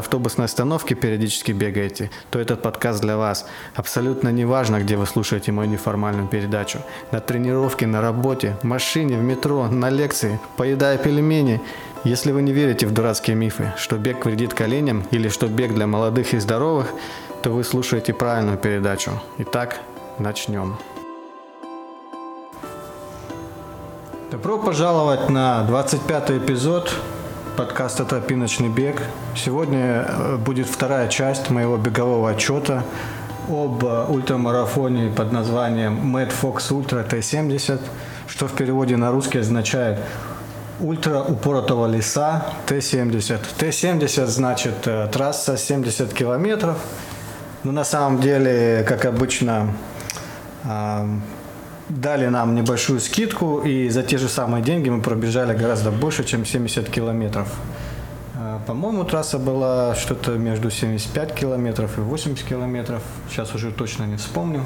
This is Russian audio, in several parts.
автобусной остановки периодически бегаете, то этот подкаст для вас. Абсолютно не важно, где вы слушаете мою неформальную передачу. На тренировке, на работе, в машине, в метро, на лекции, поедая пельмени. Если вы не верите в дурацкие мифы, что бег вредит коленям или что бег для молодых и здоровых, то вы слушаете правильную передачу. Итак, начнем. Добро пожаловать на 25 эпизод подкаста «Тропиночный бег». Сегодня э, будет вторая часть моего бегового отчета об э, ультрамарафоне под названием Mad Fox Ultra T70, что в переводе на русский означает ультра упоротого леса Т-70. Т-70 значит э, трасса 70 километров. Но на самом деле, как обычно, дали нам небольшую скидку, и за те же самые деньги мы пробежали гораздо больше, чем 70 километров. А, по-моему, трасса была что-то между 75 километров и 80 километров. Сейчас уже точно не вспомню.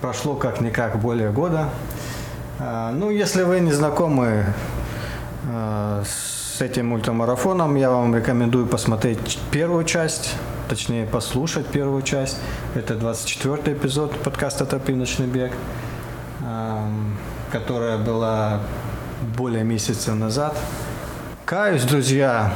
Прошло как-никак более года. А, ну, если вы не знакомы а, с этим ультрамарафоном, я вам рекомендую посмотреть первую часть, точнее послушать первую часть. Это 24 эпизод подкаста «Тропиночный бег» которая была более месяца назад. Каюсь, друзья,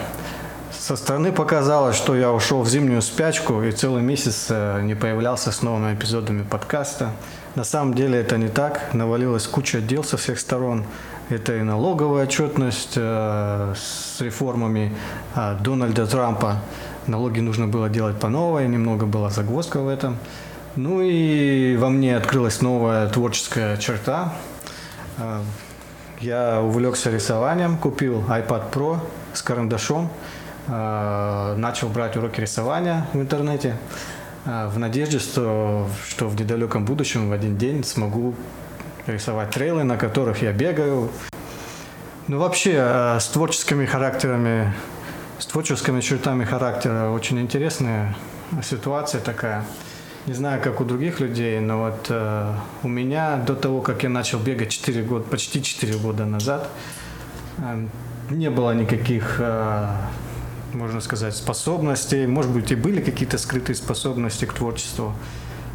со стороны показалось, что я ушел в зимнюю спячку и целый месяц э, не появлялся с новыми эпизодами подкаста. На самом деле это не так. Навалилась куча дел со всех сторон. Это и налоговая отчетность э, с реформами э, Дональда Трампа. Налоги нужно было делать по новой, немного была загвоздка в этом. Ну и во мне открылась новая творческая черта. А, я увлекся рисованием, купил iPad Pro с карандашом, а, начал брать уроки рисования в интернете а, в надежде, что, что в недалеком будущем в один день смогу рисовать трейлы, на которых я бегаю. Ну вообще с творческими характерами, с творческими чертами характера очень интересная ситуация такая. Не знаю, как у других людей, но вот э, у меня до того, как я начал бегать 4 года, почти 4 года назад, э, не было никаких, э, можно сказать, способностей. Может быть, и были какие-то скрытые способности к творчеству,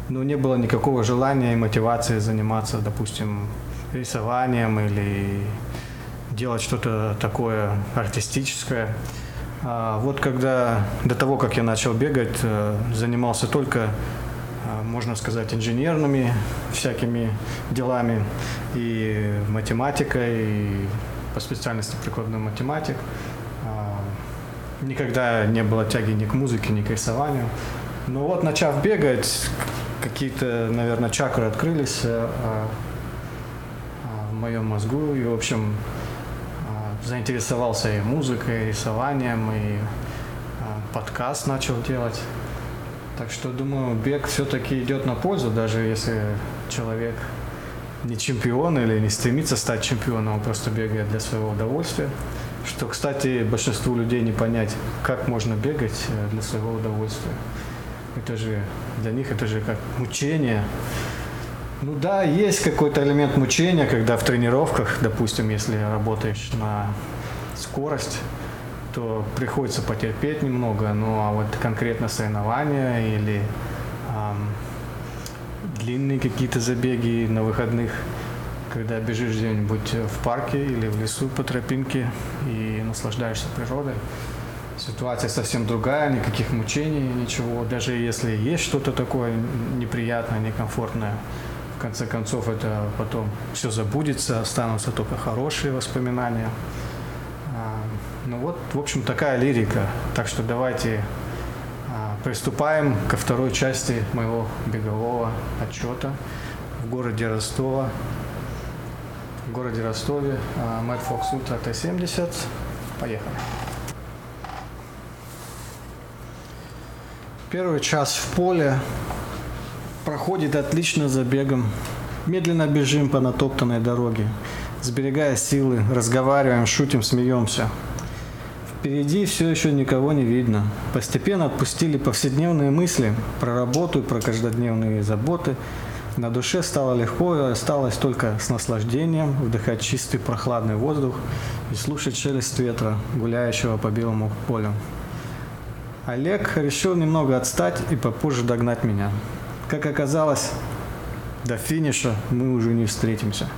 но не было никакого желания и мотивации заниматься, допустим, рисованием или делать что-то такое артистическое. А вот когда до того, как я начал бегать, э, занимался только можно сказать, инженерными всякими делами и математикой, и по специальности прикладной математик. А, никогда не было тяги ни к музыке, ни к рисованию. Но вот начав бегать, какие-то, наверное, чакры открылись а, в моем мозгу. И, в общем, заинтересовался и музыкой, и рисованием, и подкаст начал делать. Так что, думаю, бег все-таки идет на пользу, даже если человек не чемпион или не стремится стать чемпионом, он просто бегает для своего удовольствия. Что, кстати, большинству людей не понять, как можно бегать э, для своего удовольствия. Это же для них это же как мучение. Ну да, есть какой-то элемент мучения, когда в тренировках, допустим, если работаешь на скорость, то приходится потерпеть немного, ну а вот конкретно соревнования или эм, длинные какие-то забеги на выходных, когда бежишь где-нибудь в парке или в лесу по тропинке и наслаждаешься природой, ситуация совсем другая, никаких мучений, ничего. Даже если есть что-то такое неприятное, некомфортное, в конце концов это потом все забудется, останутся только хорошие воспоминания. Ну вот, в общем, такая лирика. Так что давайте а, приступаем ко второй части моего бегового отчета в городе Ростова. В городе Ростове а, Мэтт Фокс Ультра Т-70. Поехали. Первый час в поле проходит отлично забегом. Медленно бежим по натоптанной дороге, сберегая силы, разговариваем, шутим, смеемся. Впереди все еще никого не видно. Постепенно отпустили повседневные мысли про работу и про каждодневные заботы. На душе стало легко и осталось только с наслаждением вдыхать чистый прохладный воздух и слушать шелест ветра, гуляющего по белому полю. Олег решил немного отстать и попозже догнать меня. Как оказалось, до финиша мы уже не встретимся.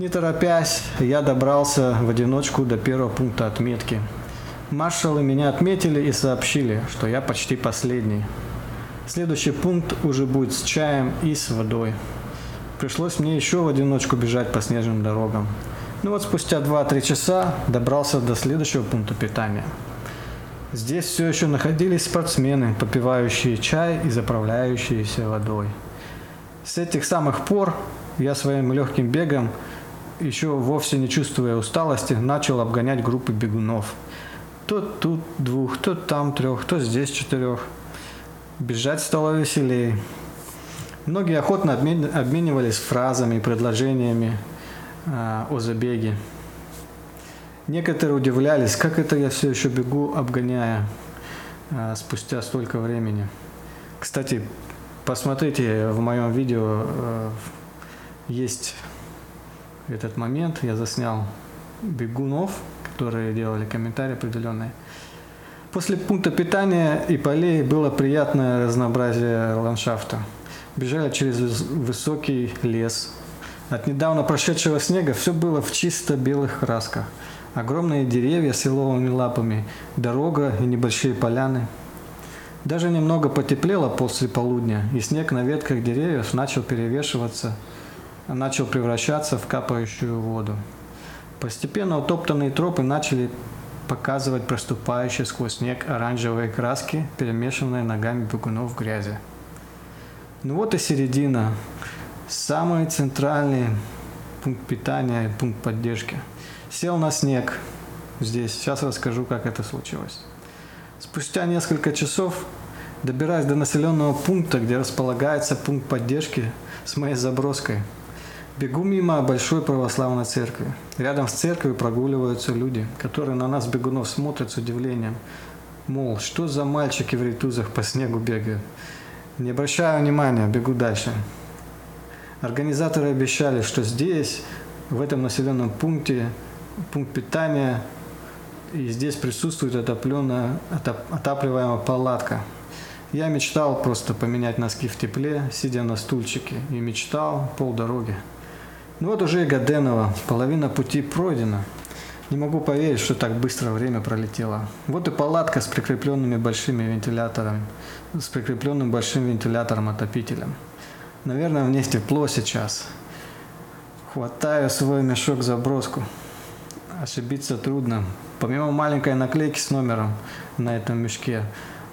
Не торопясь, я добрался в одиночку до первого пункта отметки. Маршалы меня отметили и сообщили, что я почти последний. Следующий пункт уже будет с чаем и с водой. Пришлось мне еще в одиночку бежать по снежным дорогам. Ну вот спустя 2-3 часа добрался до следующего пункта питания. Здесь все еще находились спортсмены, попивающие чай и заправляющиеся водой. С этих самых пор я своим легким бегом, еще вовсе не чувствуя усталости, начал обгонять группы бегунов. То тут двух, то там трех, то здесь четырех. Бежать стало веселее. Многие охотно обменивались фразами и предложениями э, о забеге. Некоторые удивлялись, как это я все еще бегу, обгоняя э, спустя столько времени. Кстати, Посмотрите, в моем видео э, есть этот момент. Я заснял бегунов, которые делали комментарии определенные. После пункта питания и полей было приятное разнообразие ландшафта. Бежали через высокий лес. От недавно прошедшего снега все было в чисто белых красках. Огромные деревья с еловыми лапами, дорога и небольшие поляны – даже немного потеплело после полудня, и снег на ветках деревьев начал перевешиваться, начал превращаться в капающую воду. Постепенно утоптанные тропы начали показывать проступающие сквозь снег оранжевые краски, перемешанные ногами бегунов в грязи. Ну вот и середина. Самый центральный пункт питания и пункт поддержки. Сел на снег здесь. Сейчас расскажу, как это случилось. Спустя несколько часов, добираясь до населенного пункта, где располагается пункт поддержки с моей заброской, бегу мимо большой православной церкви. Рядом с церковью прогуливаются люди, которые на нас, бегунов, смотрят с удивлением. Мол, что за мальчики в ритузах по снегу бегают? Не обращаю внимания, бегу дальше. Организаторы обещали, что здесь, в этом населенном пункте, пункт питания – и здесь присутствует отопленная, отапливаемая палатка. Я мечтал просто поменять носки в тепле, сидя на стульчике, и мечтал полдороги. Ну вот уже и Гаденова, половина пути пройдена. Не могу поверить, что так быстро время пролетело. Вот и палатка с прикрепленными большими вентиляторами, с прикрепленным большим вентилятором-отопителем. Наверное, в тепло сейчас. Хватаю свой мешок заброску. Ошибиться трудно. Помимо маленькой наклейки с номером на этом мешке,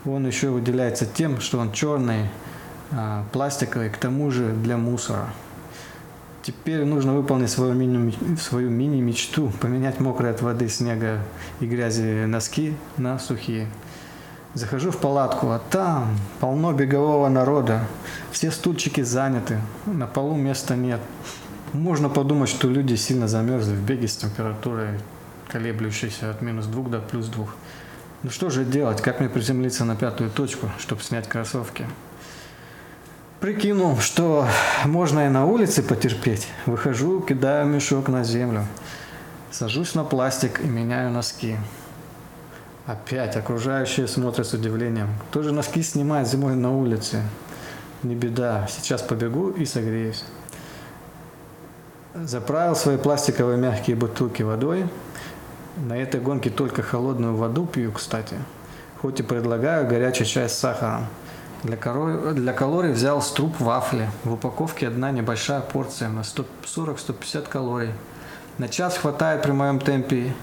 он еще выделяется тем, что он черный, а, пластиковый, к тому же для мусора. Теперь нужно выполнить свою мини, свою мини-мечту, поменять мокрые от воды, снега и грязи носки на сухие. Захожу в палатку, а там полно бегового народа. Все стульчики заняты, на полу места нет. Можно подумать, что люди сильно замерзли в беге с температурой колеблющийся от минус 2 до плюс 2. Ну что же делать? Как мне приземлиться на пятую точку, чтобы снять кроссовки? Прикинул, что можно и на улице потерпеть. Выхожу, кидаю мешок на землю. Сажусь на пластик и меняю носки. Опять окружающие смотрят с удивлением. Кто же носки снимает зимой на улице? Не беда, сейчас побегу и согреюсь. Заправил свои пластиковые мягкие бутылки водой, на этой гонке только холодную воду пью, кстати. Хоть и предлагаю горячий чай с сахаром. Для, коро... для калорий взял струп вафли. В упаковке одна небольшая порция на 140-150 калорий. На час хватает при моем темпе.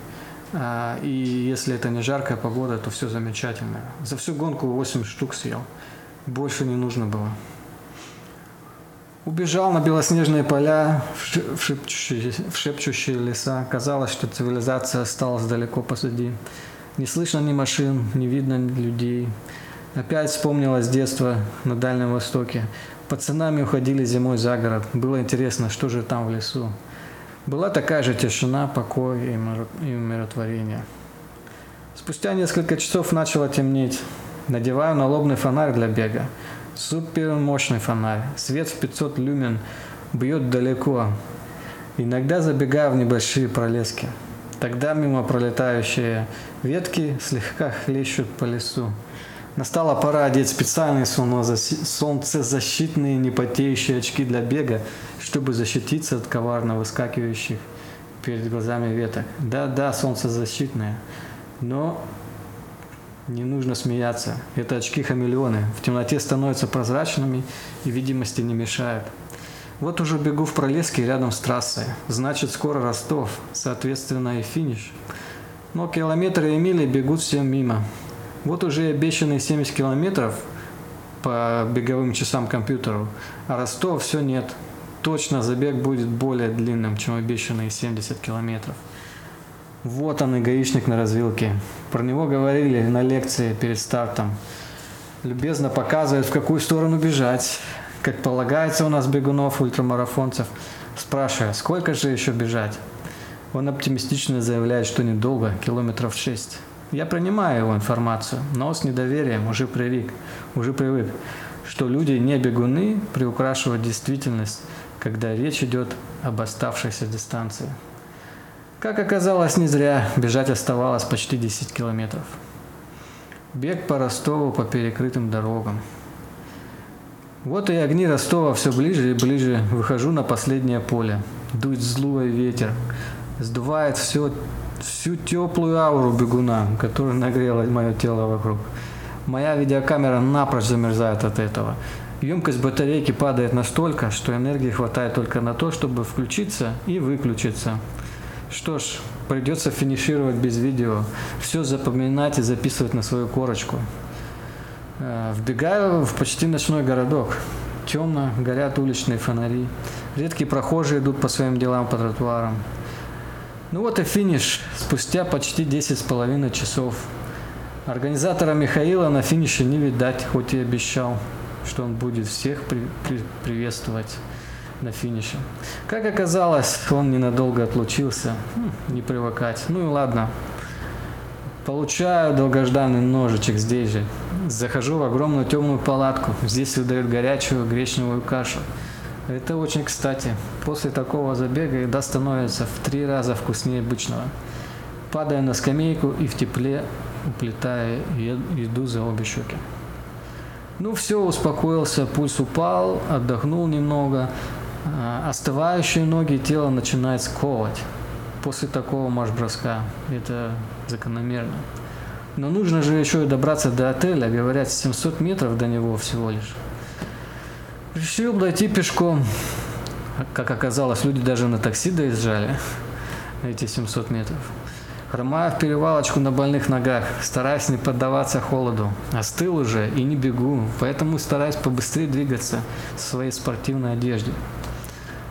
А, и если это не жаркая погода, то все замечательно. За всю гонку 8 штук съел. Больше не нужно было. Убежал на белоснежные поля, в шепчущие, в шепчущие леса. Казалось, что цивилизация осталась далеко позади. Не слышно ни машин, не видно людей. Опять вспомнилось детство на Дальнем Востоке. Пацанами уходили зимой за город. Было интересно, что же там в лесу. Была такая же тишина, покой и умиротворение. Спустя несколько часов начало темнеть. Надеваю налобный фонарь для бега. Супер мощный фонарь. Свет в 500 люмен бьет далеко. Иногда забегаю в небольшие пролески. Тогда мимо пролетающие ветки слегка хлещут по лесу. Настала пора одеть специальные солнцезащитные непотеющие очки для бега, чтобы защититься от коварно выскакивающих перед глазами веток. Да-да, солнцезащитные. Но не нужно смеяться. Это очки-хамелеоны. В темноте становятся прозрачными и видимости не мешают. Вот уже бегу в пролеске рядом с трассой. Значит, скоро Ростов, соответственно и финиш. Но километры и мили бегут всем мимо. Вот уже обещанные 70 километров по беговым часам компьютеру, а Ростов все нет. Точно забег будет более длинным, чем обещанные 70 километров. Вот он и гаишник на развилке. Про него говорили на лекции перед стартом. Любезно показывает, в какую сторону бежать. Как полагается у нас бегунов, ультрамарафонцев. Спрашивая, сколько же еще бежать? Он оптимистично заявляет, что недолго, километров шесть. Я принимаю его информацию, но с недоверием уже привык, уже привык, что люди не бегуны приукрашивают действительность, когда речь идет об оставшейся дистанции. Как оказалось, не зря бежать оставалось почти 10 километров. Бег по Ростову по перекрытым дорогам. Вот и огни Ростова все ближе и ближе. Выхожу на последнее поле. Дует злой ветер. Сдувает все всю теплую ауру бегуна, которая нагрела мое тело вокруг. Моя видеокамера напрочь замерзает от этого. Емкость батарейки падает настолько, что энергии хватает только на то, чтобы включиться и выключиться. Что ж, придется финишировать без видео, все запоминать и записывать на свою корочку. Э, вбегаю в почти ночной городок. Темно, горят уличные фонари. Редкие прохожие идут по своим делам по тротуарам. Ну вот и финиш. Спустя почти 10 с половиной часов. Организатора Михаила на финише не видать, хоть и обещал, что он будет всех при, при, приветствовать на финише. Как оказалось, он ненадолго отлучился. Хм, не привыкать. Ну и ладно. Получаю долгожданный ножичек здесь же. Захожу в огромную темную палатку. Здесь выдают горячую гречневую кашу. Это очень кстати. После такого забега еда становится в три раза вкуснее обычного. Падая на скамейку и в тепле уплетая еду за обе щеки. Ну все, успокоился, пульс упал, отдохнул немного. А, остывающие ноги тело начинает сковывать после такого марш-броска. Это закономерно. Но нужно же еще и добраться до отеля, говорят, 700 метров до него всего лишь. Решил дойти пешком. Как оказалось, люди даже на такси доезжали эти 700 метров. Хромая в перевалочку на больных ногах, стараясь не поддаваться холоду. Остыл уже и не бегу, поэтому стараюсь побыстрее двигаться в своей спортивной одежде.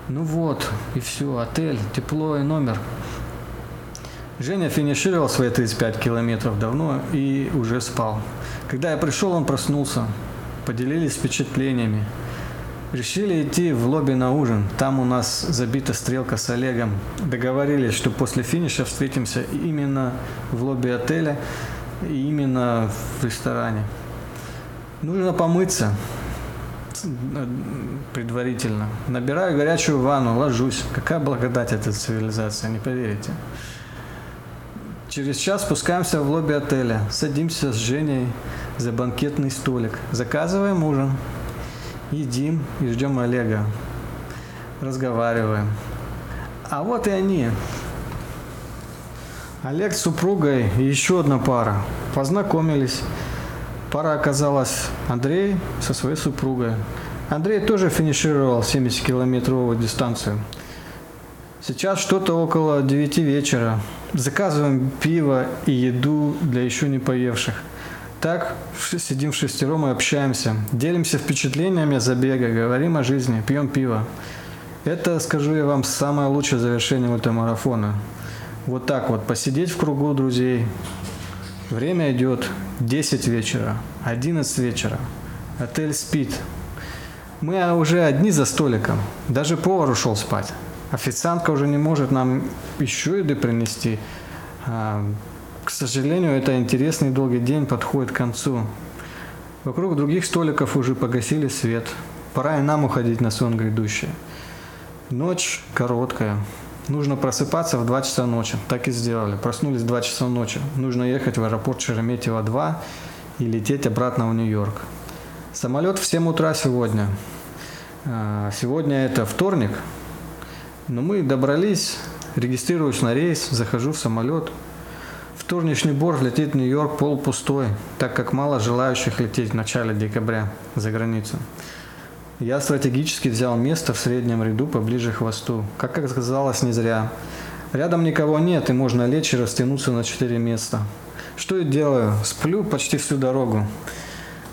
Ну вот, и все, отель, тепло и номер. Женя финишировал свои 35 километров давно и уже спал. Когда я пришел, он проснулся. Поделились впечатлениями. Решили идти в лобби на ужин. Там у нас забита стрелка с Олегом. Договорились, что после финиша встретимся именно в лобби отеля и именно в ресторане. Нужно помыться предварительно. Набираю горячую ванну, ложусь. Какая благодать эта цивилизация, не поверите. Через час спускаемся в лобби отеля. Садимся с Женей за банкетный столик. Заказываем ужин едим и ждем Олега. Разговариваем. А вот и они. Олег с супругой и еще одна пара. Познакомились. Пара оказалась Андрей со своей супругой. Андрей тоже финишировал 70-километровую дистанцию. Сейчас что-то около 9 вечера. Заказываем пиво и еду для еще не поевших. Так сидим в шестером и общаемся, делимся впечатлениями забега, говорим о жизни, пьем пиво. Это, скажу я вам, самое лучшее завершение ультрамарафона. Вот так вот, посидеть в кругу друзей, Время идет 10 вечера, 11 вечера. Отель спит. Мы уже одни за столиком. Даже повар ушел спать. Официантка уже не может нам еще еды принести. К сожалению, это интересный долгий день подходит к концу. Вокруг других столиков уже погасили свет. Пора и нам уходить на сон грядущий. Ночь короткая. Нужно просыпаться в 2 часа ночи. Так и сделали. Проснулись в 2 часа ночи. Нужно ехать в аэропорт Шереметьево-2 и лететь обратно в Нью-Йорк. Самолет в 7 утра сегодня. А, сегодня это вторник. Но мы добрались, регистрируюсь на рейс, захожу в самолет. Вторничный борт летит в Нью-Йорк полупустой, так как мало желающих лететь в начале декабря за границу. Я стратегически взял место в среднем ряду поближе к хвосту. Как оказалось, не зря. Рядом никого нет, и можно лечь и растянуться на четыре места. Что я делаю? Сплю почти всю дорогу.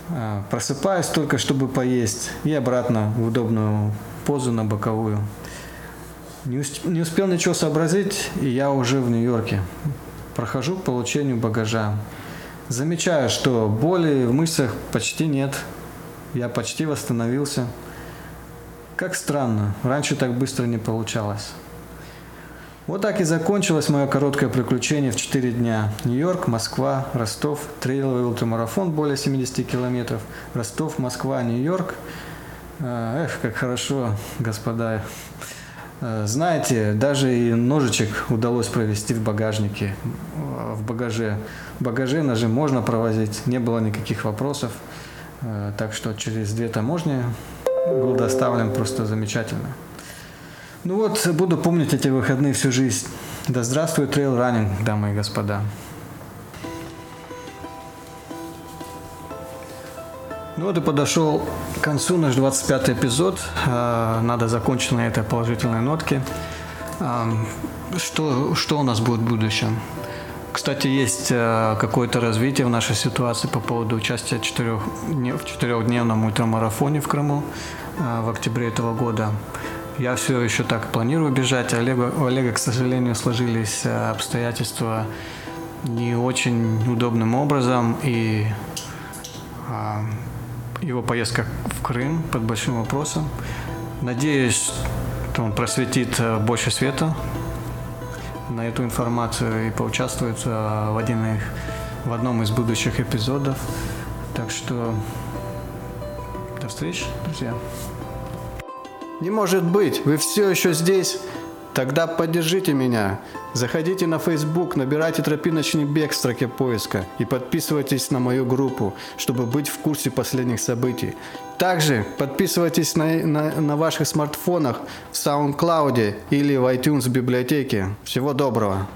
А, просыпаюсь только, чтобы поесть, и обратно в удобную позу на боковую. Не, усп- не успел ничего сообразить, и я уже в Нью-Йорке. Прохожу к получению багажа. Замечаю, что боли в мышцах почти нет. Я почти восстановился. Как странно, раньше так быстро не получалось. Вот так и закончилось мое короткое приключение в 4 дня. Нью-Йорк, Москва, Ростов, трейловый ультрамарафон более 70 километров. Ростов, Москва, Нью-Йорк. А, эх, как хорошо, господа. А, знаете, даже и ножичек удалось провести в багажнике, в багаже. В багаже ножи можно провозить, не было никаких вопросов. А, так что через две таможни был доставлен просто замечательно. Ну вот, буду помнить эти выходные всю жизнь. Да здравствует трейл раннинг, дамы и господа. Ну вот и подошел к концу наш 25 эпизод. А, Надо закончить на этой положительной нотке. А, Что, что у нас будет в будущем? Кстати, есть э, какое-то развитие в нашей ситуации по поводу участия четырех, в четырехдневном ультрамарафоне в Крыму в октябре этого года. Я все еще так планирую бежать. Олега, у Олега, к сожалению, сложились обстоятельства не очень удобным образом, и а, его поездка в Крым под большим вопросом. Надеюсь, он просветит э, больше света на эту информацию и поучаствует э, в, один в одном из будущих эпизодов. Так что до встречи, друзья. Не может быть, вы все еще здесь? Тогда поддержите меня. Заходите на Facebook, набирайте «Тропиночный бег» в строке поиска и подписывайтесь на мою группу, чтобы быть в курсе последних событий. Также подписывайтесь на, на, на ваших смартфонах в SoundCloud или в iTunes библиотеке. Всего доброго!